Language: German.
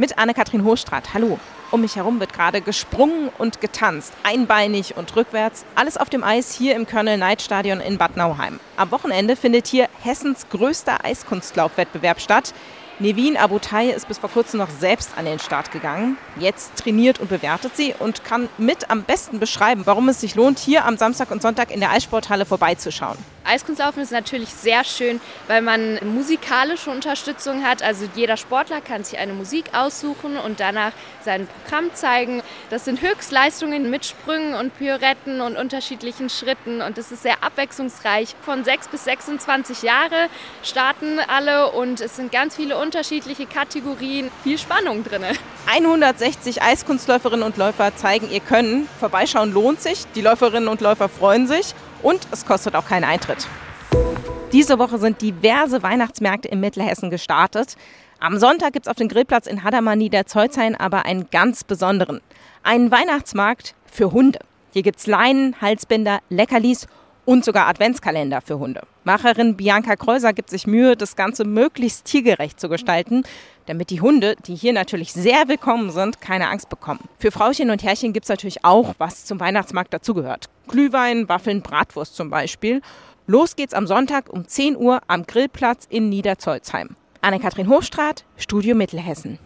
Mit Anne-Kathrin Hochstrat. Hallo. Um mich herum wird gerade gesprungen und getanzt, einbeinig und rückwärts. Alles auf dem Eis hier im Colonel-Knight-Stadion in Bad Nauheim. Am Wochenende findet hier Hessens größter Eiskunstlaufwettbewerb statt. Nevin Abutay ist bis vor kurzem noch selbst an den Start gegangen. Jetzt trainiert und bewertet sie und kann mit am besten beschreiben, warum es sich lohnt, hier am Samstag und Sonntag in der Eissporthalle vorbeizuschauen. Eiskunstlaufen ist natürlich sehr schön, weil man musikalische Unterstützung hat. Also jeder Sportler kann sich eine Musik aussuchen und danach sein Programm zeigen. Das sind Höchstleistungen mit Sprüngen und Pirouetten und unterschiedlichen Schritten und es ist sehr abwechslungsreich. Von 6 bis 26 Jahre starten alle und es sind ganz viele unterschiedliche Kategorien. Viel Spannung drin. 160 Eiskunstläuferinnen und Läufer zeigen ihr Können. Vorbeischauen lohnt sich. Die Läuferinnen und Läufer freuen sich und es kostet auch keinen Eintritt. Diese Woche sind diverse Weihnachtsmärkte in Mittelhessen gestartet. Am Sonntag gibt es auf dem Grillplatz in Hadamar Niederzeuzhain aber einen ganz besonderen. Einen Weihnachtsmarkt für Hunde. Hier gibt es Leinen, Halsbänder, Leckerlis und sogar Adventskalender für Hunde. Macherin Bianca Kreuser gibt sich Mühe, das Ganze möglichst tiergerecht zu gestalten, damit die Hunde, die hier natürlich sehr willkommen sind, keine Angst bekommen. Für Frauchen und Herrchen gibt es natürlich auch, was zum Weihnachtsmarkt dazugehört. Glühwein, Waffeln, Bratwurst zum Beispiel. Los geht's am Sonntag um 10 Uhr am Grillplatz in Niederzolzheim. Anne-Kathrin Hochstrat, Studio Mittelhessen.